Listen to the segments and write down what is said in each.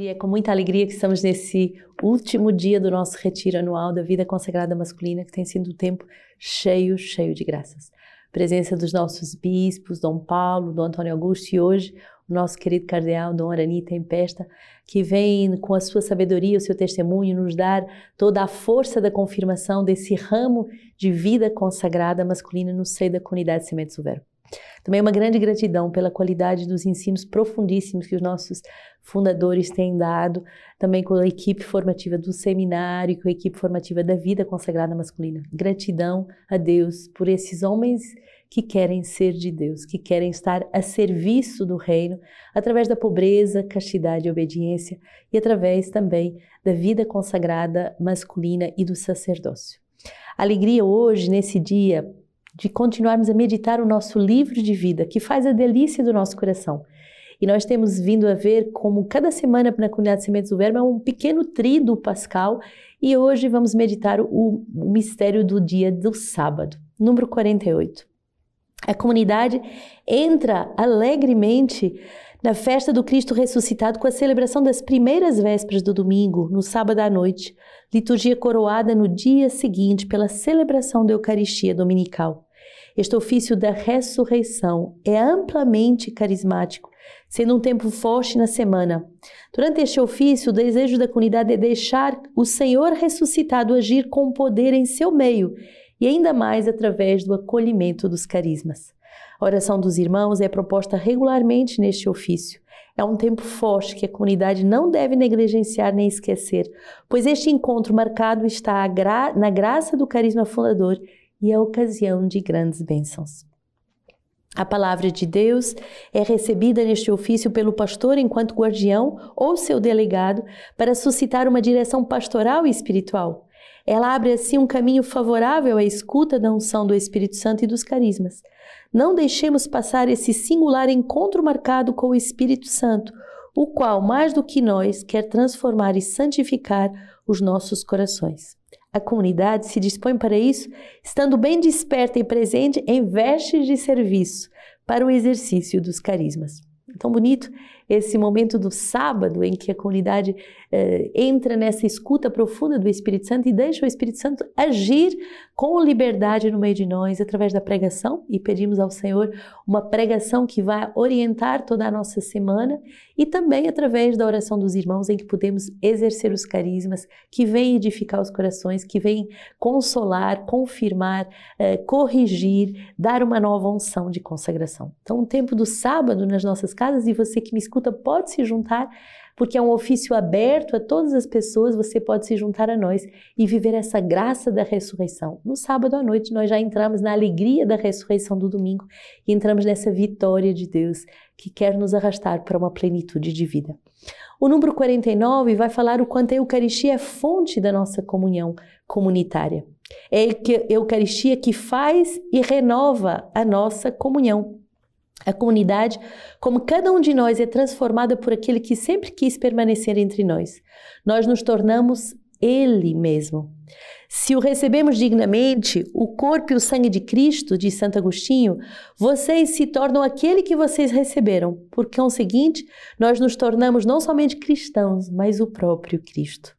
E é com muita alegria que estamos nesse último dia do nosso retiro anual da vida consagrada masculina, que tem sido um tempo cheio, cheio de graças. Presença dos nossos bispos, Dom Paulo, Dom Antônio Augusto e hoje o nosso querido cardeal Dom Arani Tempesta, que vem com a sua sabedoria, o seu testemunho, nos dar toda a força da confirmação desse ramo de vida consagrada masculina no seio da comunidade Sementes do Verbo. Também uma grande gratidão pela qualidade dos ensinos profundíssimos que os nossos fundadores têm dado, também com a equipe formativa do seminário, com a equipe formativa da vida consagrada masculina. Gratidão a Deus por esses homens que querem ser de Deus, que querem estar a serviço do reino, através da pobreza, castidade e obediência, e através também da vida consagrada masculina e do sacerdócio. Alegria hoje, nesse dia, de continuarmos a meditar o nosso livro de vida, que faz a delícia do nosso coração. E nós temos vindo a ver como cada semana na comunidade Sementes do Verbo é um pequeno trido pascal, e hoje vamos meditar o, o mistério do dia do sábado, número 48. A comunidade entra alegremente na festa do Cristo ressuscitado com a celebração das primeiras vésperas do domingo, no sábado à noite, liturgia coroada no dia seguinte pela celebração da Eucaristia dominical. Este ofício da ressurreição é amplamente carismático, sendo um tempo forte na semana. Durante este ofício, o desejo da comunidade é deixar o Senhor ressuscitado agir com poder em seu meio e ainda mais através do acolhimento dos carismas. A oração dos irmãos é proposta regularmente neste ofício. É um tempo forte que a comunidade não deve negligenciar nem esquecer, pois este encontro marcado está na graça do carisma fundador e é ocasião de grandes bênçãos. A palavra de Deus é recebida neste ofício pelo pastor enquanto guardião ou seu delegado para suscitar uma direção pastoral e espiritual. Ela abre assim um caminho favorável à escuta da unção do Espírito Santo e dos carismas. Não deixemos passar esse singular encontro marcado com o Espírito Santo, o qual, mais do que nós, quer transformar e santificar os nossos corações. A comunidade se dispõe para isso, estando bem desperta e presente em vestes de serviço para o exercício dos carismas. Tão bonito esse momento do sábado em que a comunidade eh, entra nessa escuta profunda do Espírito Santo e deixa o Espírito Santo agir com liberdade no meio de nós através da pregação e pedimos ao Senhor uma pregação que vai orientar toda a nossa semana e também através da oração dos irmãos em que podemos exercer os carismas que vêm edificar os corações, que vêm consolar, confirmar, eh, corrigir, dar uma nova unção de consagração. Então, um tempo do sábado nas nossas casas e você que me escuta pode se juntar, porque é um ofício aberto a todas as pessoas, você pode se juntar a nós e viver essa graça da ressurreição. No sábado à noite, nós já entramos na alegria da ressurreição do domingo e entramos nessa vitória de Deus que quer nos arrastar para uma plenitude de vida. O número 49 vai falar o quanto a Eucaristia é fonte da nossa comunhão comunitária. É a Eucaristia que faz e renova a nossa comunhão. A comunidade, como cada um de nós, é transformada por aquele que sempre quis permanecer entre nós. Nós nos tornamos Ele mesmo. Se o recebemos dignamente, o corpo e o sangue de Cristo, diz Santo Agostinho, vocês se tornam aquele que vocês receberam. Porque, o seguinte, nós nos tornamos não somente cristãos, mas o próprio Cristo.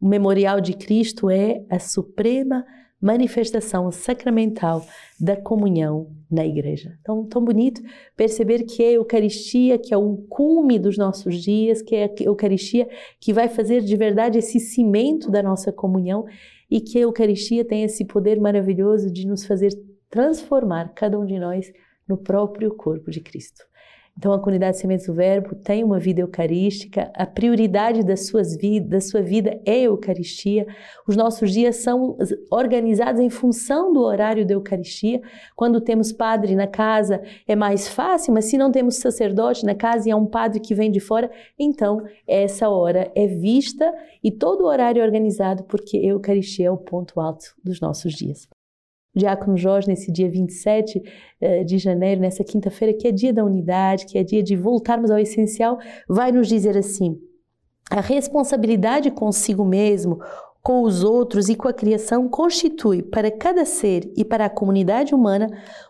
O memorial de Cristo é a suprema manifestação sacramental da comunhão na igreja. Então, tão bonito perceber que é a Eucaristia, que é o cume dos nossos dias, que é a Eucaristia que vai fazer de verdade esse cimento da nossa comunhão e que a Eucaristia tem esse poder maravilhoso de nos fazer transformar cada um de nós no próprio corpo de Cristo. Então, a comunidade Sementes do Verbo tem uma vida eucarística, a prioridade das suas da sua vida é a Eucaristia. Os nossos dias são organizados em função do horário da Eucaristia. Quando temos padre na casa é mais fácil, mas se não temos sacerdote na casa e é um padre que vem de fora, então essa hora é vista e todo o horário é organizado porque a Eucaristia é o ponto alto dos nossos dias. Diácono Jorge, nesse dia 27 eh, de janeiro, nessa quinta-feira, que é dia da unidade, que é dia de voltarmos ao essencial, vai nos dizer assim: a responsabilidade consigo mesmo, com os outros e com a criação constitui para cada ser e para a comunidade humana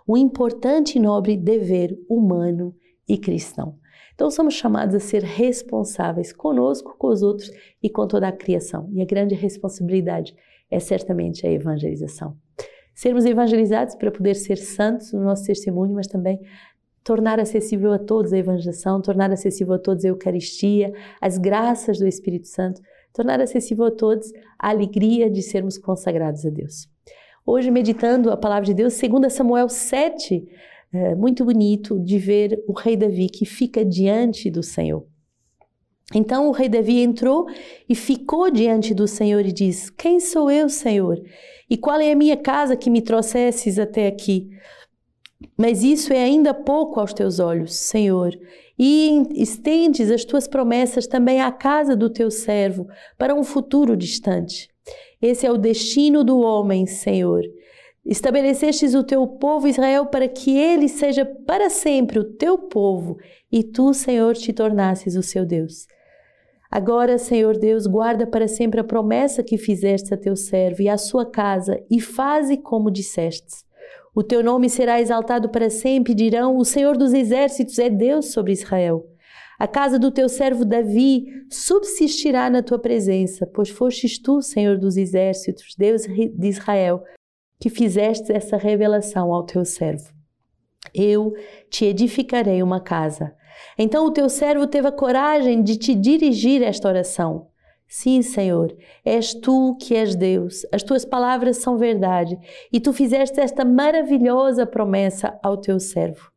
um importante e nobre dever humano e cristão. Então somos chamados a ser responsáveis conosco, com os outros e com toda a criação. E a grande responsabilidade é certamente a evangelização. Sermos evangelizados para poder ser santos no nosso testemunho, mas também tornar acessível a todos a evangelização, tornar acessível a todos a Eucaristia, as graças do Espírito Santo, tornar acessível a todos a alegria de sermos consagrados a Deus. Hoje, meditando a palavra de Deus, segundo Samuel 7, é muito bonito de ver o rei Davi que fica diante do Senhor. Então o rei Davi entrou e ficou diante do Senhor e diz: Quem sou eu, Senhor? E qual é a minha casa que me trouxesses até aqui? Mas isso é ainda pouco aos teus olhos, Senhor, e estendes as tuas promessas também à casa do teu servo para um futuro distante. Esse é o destino do homem, Senhor. Estabelecestes o teu povo Israel para que ele seja para sempre o teu povo e tu, Senhor, te tornasses o seu Deus. Agora, Senhor Deus, guarda para sempre a promessa que fizeste a teu servo e à sua casa e faze como dissestes. O teu nome será exaltado para sempre, dirão: O Senhor dos exércitos é Deus sobre Israel. A casa do teu servo Davi subsistirá na tua presença, pois fostes tu, Senhor dos exércitos, Deus de Israel, que fizeste essa revelação ao teu servo. Eu te edificarei uma casa. Então o teu servo teve a coragem de te dirigir esta oração. Sim, Senhor, és tu que és Deus, as tuas palavras são verdade, e tu fizeste esta maravilhosa promessa ao teu servo.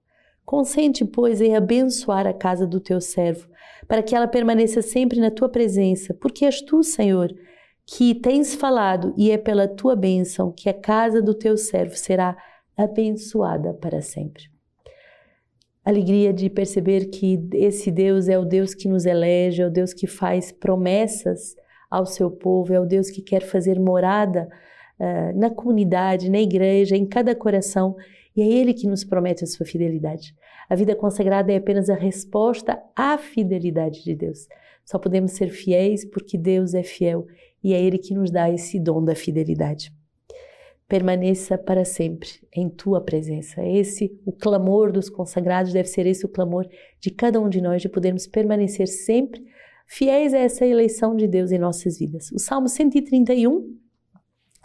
Consente, pois, em abençoar a casa do teu servo, para que ela permaneça sempre na tua presença, porque és tu, Senhor, que tens falado, e é pela tua bênção que a casa do teu servo será abençoada para sempre. Alegria de perceber que esse Deus é o Deus que nos elege, é o Deus que faz promessas ao seu povo, é o Deus que quer fazer morada uh, na comunidade, na igreja, em cada coração, e é Ele que nos promete a sua fidelidade. A vida consagrada é apenas a resposta à fidelidade de Deus. Só podemos ser fiéis porque Deus é fiel e é Ele que nos dá esse dom da fidelidade. Permaneça para sempre em tua presença. Esse, o clamor dos consagrados, deve ser esse o clamor de cada um de nós, de podermos permanecer sempre fiéis a essa eleição de Deus em nossas vidas. O Salmo 131.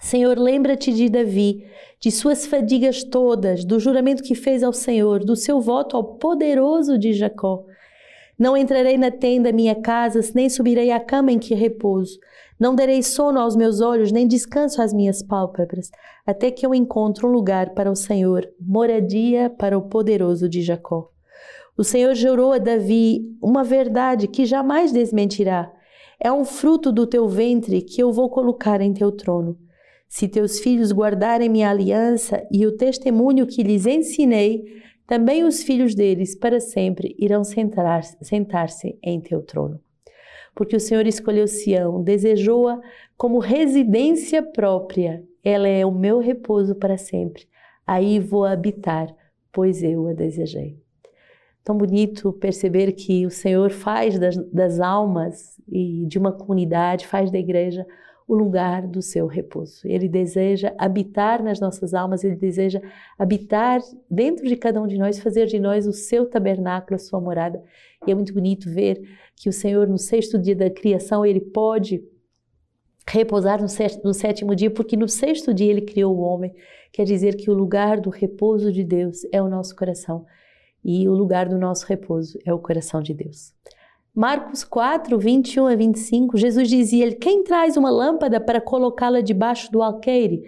Senhor, lembra-te de Davi, de suas fadigas todas, do juramento que fez ao Senhor, do seu voto ao poderoso de Jacó. Não entrarei na tenda minha casa, nem subirei à cama em que repouso. Não darei sono aos meus olhos, nem descanso às minhas pálpebras, até que eu encontre um lugar para o Senhor, moradia para o poderoso de Jacó. O Senhor jurou a Davi uma verdade que jamais desmentirá. É um fruto do teu ventre que eu vou colocar em teu trono. Se teus filhos guardarem minha aliança e o testemunho que lhes ensinei, também os filhos deles para sempre irão sentar-se sentar em teu trono porque o Senhor escolheu Sião, desejou-a como residência própria. Ela é o meu repouso para sempre. Aí vou habitar, pois eu a desejei. Tão bonito perceber que o Senhor faz das, das almas e de uma comunidade, faz da igreja o lugar do seu repouso. Ele deseja habitar nas nossas almas, ele deseja habitar dentro de cada um de nós, fazer de nós o seu tabernáculo, a sua morada. E é muito bonito ver que o Senhor, no sexto dia da criação, ele pode repousar no sétimo dia, porque no sexto dia ele criou o homem. Quer dizer que o lugar do repouso de Deus é o nosso coração e o lugar do nosso repouso é o coração de Deus. Marcos 4, 21 a 25, Jesus dizia-lhe: Quem traz uma lâmpada para colocá-la debaixo do alqueire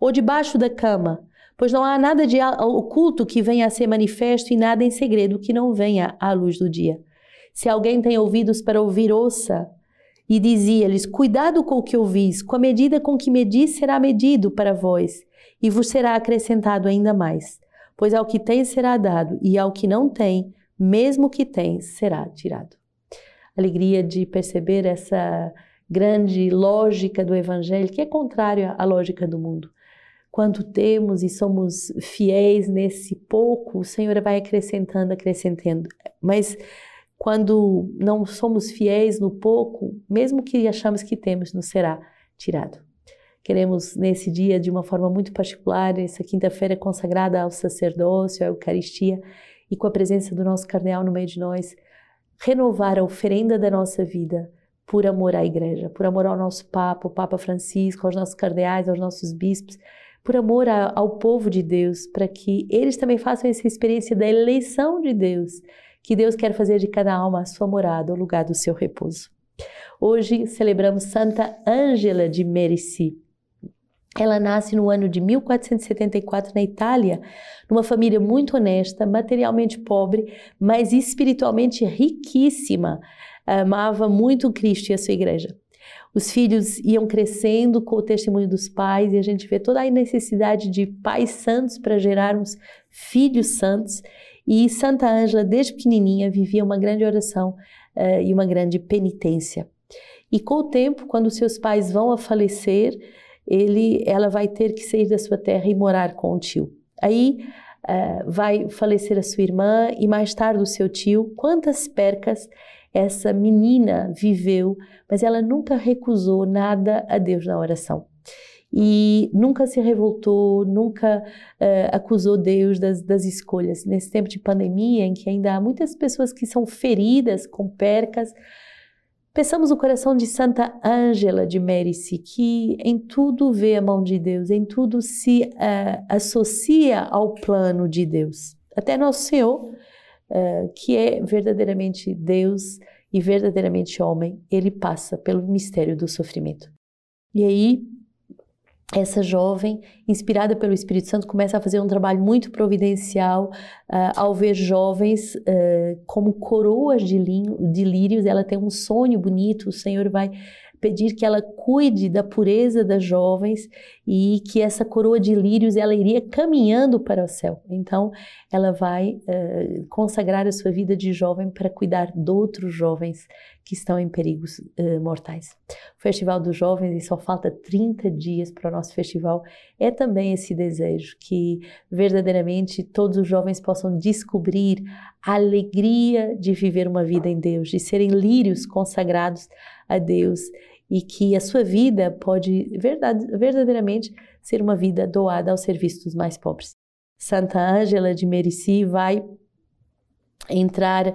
ou debaixo da cama? Pois não há nada de oculto que venha a ser manifesto e nada em segredo que não venha à luz do dia. Se alguém tem ouvidos para ouvir, ouça. E dizia-lhes: Cuidado com o que ouvis, com a medida com que medis será medido para vós, e vos será acrescentado ainda mais. Pois ao que tem será dado, e ao que não tem, mesmo que tem, será tirado alegria de perceber essa grande lógica do Evangelho, que é contrária à lógica do mundo. Quando temos e somos fiéis nesse pouco, o Senhor vai acrescentando, acrescentando. Mas quando não somos fiéis no pouco, mesmo que achamos que temos, nos será tirado. Queremos, nesse dia, de uma forma muito particular, essa quinta-feira consagrada ao sacerdócio, à Eucaristia, e com a presença do nosso cardeal no meio de nós, renovar a oferenda da nossa vida por amor à igreja, por amor ao nosso Papa, o Papa Francisco, aos nossos cardeais, aos nossos bispos, por amor ao povo de Deus, para que eles também façam essa experiência da eleição de Deus, que Deus quer fazer de cada alma a sua morada, o lugar do seu repouso. Hoje celebramos Santa Ângela de Merici. Ela nasce no ano de 1474 na Itália, numa família muito honesta, materialmente pobre, mas espiritualmente riquíssima. Amava muito Cristo e a sua igreja. Os filhos iam crescendo com o testemunho dos pais e a gente vê toda a necessidade de pais santos para gerarmos filhos santos. E Santa Ângela, desde pequenininha, vivia uma grande oração uh, e uma grande penitência. E com o tempo, quando seus pais vão a falecer, ele, ela vai ter que sair da sua terra e morar com o tio. Aí uh, vai falecer a sua irmã e mais tarde o seu tio. Quantas percas essa menina viveu, mas ela nunca recusou nada a Deus na oração. E nunca se revoltou, nunca uh, acusou Deus das, das escolhas. Nesse tempo de pandemia, em que ainda há muitas pessoas que são feridas com percas, Peçamos o coração de Santa Ângela de Mérici, que em tudo vê a mão de Deus, em tudo se uh, associa ao plano de Deus. Até Nosso Senhor, uh, que é verdadeiramente Deus e verdadeiramente homem, ele passa pelo mistério do sofrimento. E aí, essa jovem, inspirada pelo Espírito Santo, começa a fazer um trabalho muito providencial uh, ao ver jovens uh, como coroas de, de lírios. Ela tem um sonho bonito, o Senhor vai pedir que ela cuide da pureza das jovens e que essa coroa de lírios ela iria caminhando para o céu. Então, ela vai uh, consagrar a sua vida de jovem para cuidar de outros jovens que estão em perigos uh, mortais. O Festival dos Jovens, e só falta 30 dias para o nosso festival, é também esse desejo que verdadeiramente todos os jovens possam descobrir a alegria de viver uma vida em Deus, de serem lírios consagrados a Deus e que a sua vida pode verdade, verdadeiramente ser uma vida doada ao serviço dos mais pobres. Santa Ângela de Merici vai entrar uh,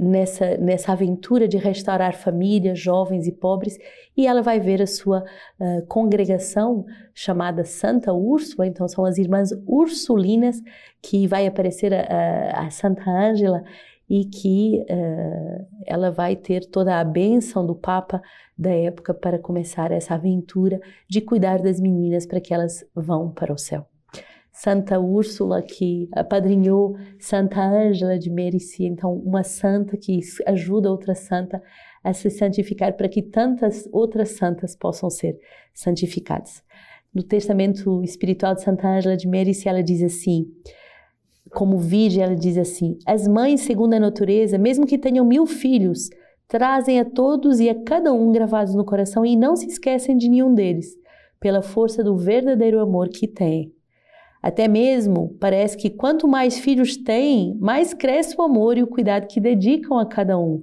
nessa, nessa aventura de restaurar famílias, jovens e pobres, e ela vai ver a sua uh, congregação chamada Santa Úrsula, então são as irmãs ursulinas, que vai aparecer a, a Santa Ângela e que uh, ela vai ter toda a bênção do Papa da época para começar essa aventura de cuidar das meninas para que elas vão para o céu. Santa Úrsula, que apadrinhou Santa Ângela de Merici, então uma santa que ajuda outra santa a se santificar para que tantas outras santas possam ser santificadas. No testamento espiritual de Santa Ângela de Merici, ela diz assim: como virgem, ela diz assim: As mães, segundo a natureza, mesmo que tenham mil filhos, trazem a todos e a cada um gravados no coração e não se esquecem de nenhum deles, pela força do verdadeiro amor que têm. Até mesmo parece que quanto mais filhos têm, mais cresce o amor e o cuidado que dedicam a cada um.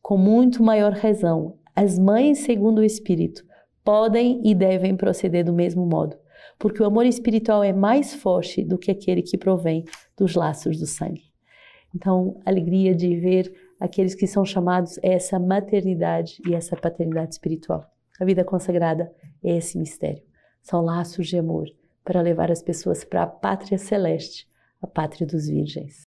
Com muito maior razão, as mães, segundo o Espírito, podem e devem proceder do mesmo modo porque o amor espiritual é mais forte do que aquele que provém dos laços do sangue. Então, alegria de ver aqueles que são chamados a essa maternidade e essa paternidade espiritual. A vida consagrada é esse mistério. São laços de amor para levar as pessoas para a pátria celeste, a pátria dos virgens.